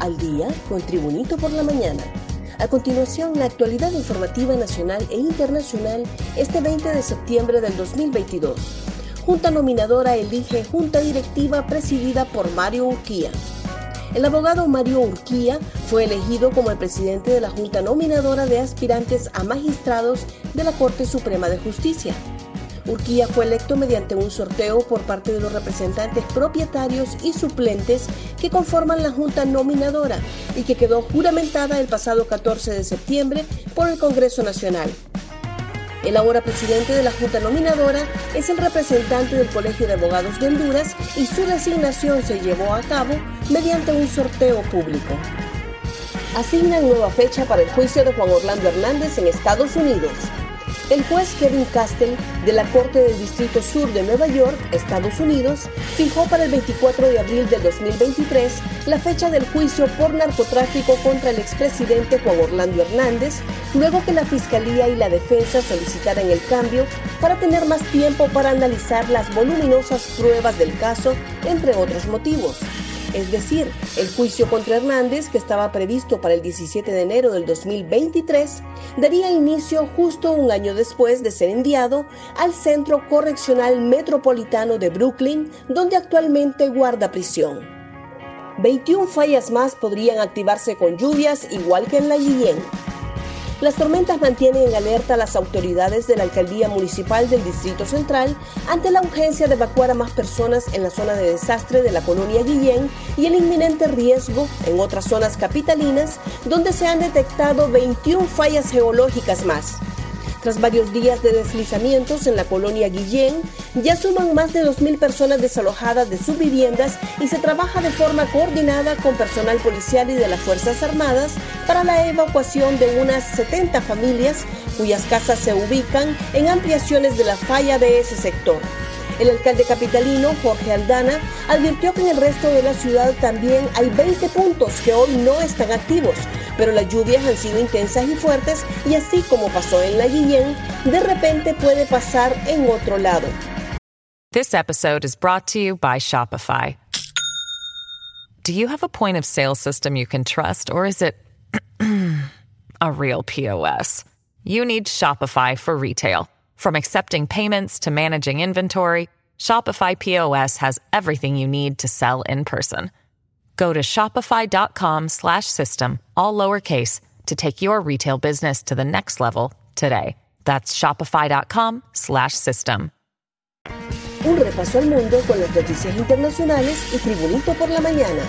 Al día con Tribunito por la mañana. A continuación, la actualidad informativa nacional e internacional este 20 de septiembre del 2022. Junta nominadora elige junta directiva presidida por Mario Urquía. El abogado Mario Urquía fue elegido como el presidente de la Junta Nominadora de Aspirantes a Magistrados de la Corte Suprema de Justicia. Urquía fue electo mediante un sorteo por parte de los representantes propietarios y suplentes que conforman la Junta Nominadora y que quedó juramentada el pasado 14 de septiembre por el Congreso Nacional. El ahora presidente de la Junta Nominadora es el representante del Colegio de Abogados de Honduras y su designación se llevó a cabo mediante un sorteo público. Asignan nueva fecha para el juicio de Juan Orlando Hernández en Estados Unidos. El juez Kevin Castell de la Corte del Distrito Sur de Nueva York, Estados Unidos, fijó para el 24 de abril del 2023 la fecha del juicio por narcotráfico contra el expresidente Juan Orlando Hernández, luego que la Fiscalía y la Defensa solicitaran el cambio para tener más tiempo para analizar las voluminosas pruebas del caso, entre otros motivos es decir, el juicio contra Hernández, que estaba previsto para el 17 de enero del 2023, daría inicio justo un año después de ser enviado al Centro Correccional Metropolitano de Brooklyn, donde actualmente guarda prisión. 21 fallas más podrían activarse con lluvias igual que en la Guillén. Las tormentas mantienen en alerta a las autoridades de la Alcaldía Municipal del Distrito Central ante la urgencia de evacuar a más personas en la zona de desastre de la colonia Guillén y el inminente riesgo en otras zonas capitalinas donde se han detectado 21 fallas geológicas más. Tras varios días de deslizamientos en la colonia Guillén, ya suman más de 2.000 personas desalojadas de sus viviendas y se trabaja de forma coordinada con personal policial y de las Fuerzas Armadas para la evacuación de unas 70 familias cuyas casas se ubican en ampliaciones de la falla de ese sector. El alcalde capitalino, Jorge Aldana, advirtió que en el resto de la ciudad también hay 20 puntos que hoy no están activos, pero las lluvias han sido intensas y fuertes y así como pasó en la Guillén, de repente puede pasar en otro lado. This episode is brought to you by Shopify. Do you have a point of sale system you can trust, or is it a real POS? You need Shopify for retail. From accepting payments to managing inventory, Shopify POS has everything you need to sell in person. Go to shopify.com slash system, all lowercase, to take your retail business to the next level today. That's shopify.com slash system. Un repaso al mundo con las noticias internacionales y Tribunito por la mañana.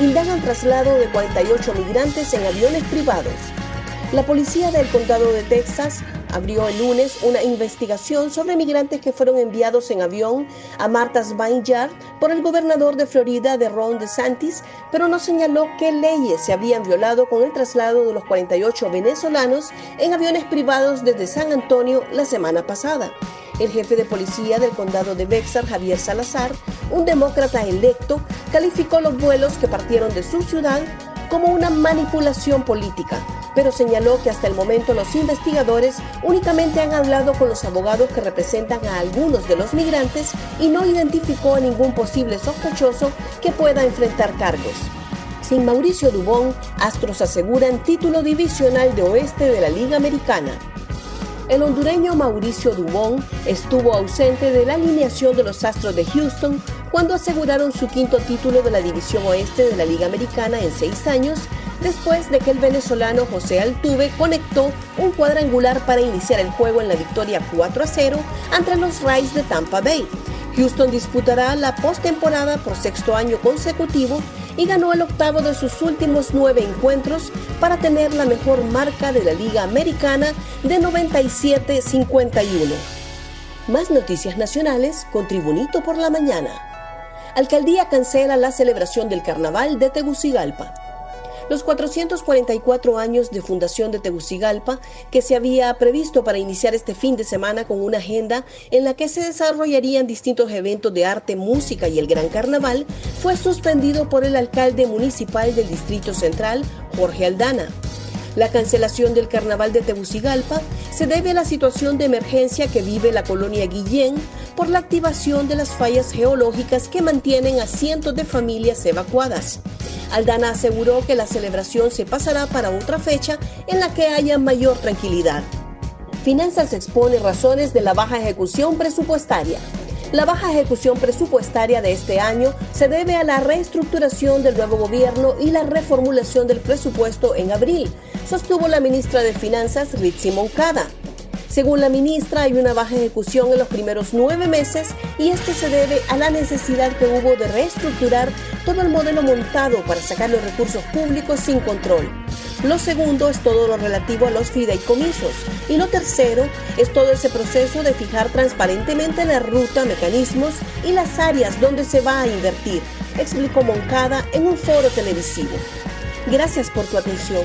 Indagan traslado de 48 migrantes en aviones privados. La policía del condado de Texas abrió el lunes una investigación sobre migrantes que fueron enviados en avión a Martha's Vineyard por el gobernador de Florida de Ron DeSantis, pero no señaló qué leyes se habían violado con el traslado de los 48 venezolanos en aviones privados desde San Antonio la semana pasada. El jefe de policía del condado de Bexar, Javier Salazar, un demócrata electo, calificó los vuelos que partieron de su ciudad como una manipulación política, pero señaló que hasta el momento los investigadores únicamente han hablado con los abogados que representan a algunos de los migrantes y no identificó a ningún posible sospechoso que pueda enfrentar cargos. Sin Mauricio Dubón, Astros aseguran título divisional de oeste de la Liga Americana. El hondureño Mauricio Dubón estuvo ausente de la alineación de los Astros de Houston cuando aseguraron su quinto título de la División Oeste de la Liga Americana en seis años, después de que el venezolano José Altuve conectó un cuadrangular para iniciar el juego en la victoria 4 a 0 ante los Rays de Tampa Bay. Houston disputará la postemporada por sexto año consecutivo y ganó el octavo de sus últimos nueve encuentros para tener la mejor marca de la Liga Americana de 97-51. Más noticias nacionales con Tribunito por la Mañana. Alcaldía cancela la celebración del Carnaval de Tegucigalpa. Los 444 años de fundación de Tegucigalpa, que se había previsto para iniciar este fin de semana con una agenda en la que se desarrollarían distintos eventos de arte, música y el Gran Carnaval, fue suspendido por el alcalde municipal del Distrito Central, Jorge Aldana. La cancelación del carnaval de Tegucigalpa se debe a la situación de emergencia que vive la colonia Guillén por la activación de las fallas geológicas que mantienen a cientos de familias evacuadas. Aldana aseguró que la celebración se pasará para otra fecha en la que haya mayor tranquilidad. Finanzas expone razones de la baja ejecución presupuestaria. La baja ejecución presupuestaria de este año se debe a la reestructuración del nuevo gobierno y la reformulación del presupuesto en abril, sostuvo la ministra de Finanzas Ritzi Moncada. Según la ministra, hay una baja ejecución en los primeros nueve meses y esto se debe a la necesidad que hubo de reestructurar todo el modelo montado para sacar los recursos públicos sin control. Lo segundo es todo lo relativo a los fideicomisos. Y lo tercero es todo ese proceso de fijar transparentemente la ruta, mecanismos y las áreas donde se va a invertir, explicó Moncada en un foro televisivo. Gracias por tu atención.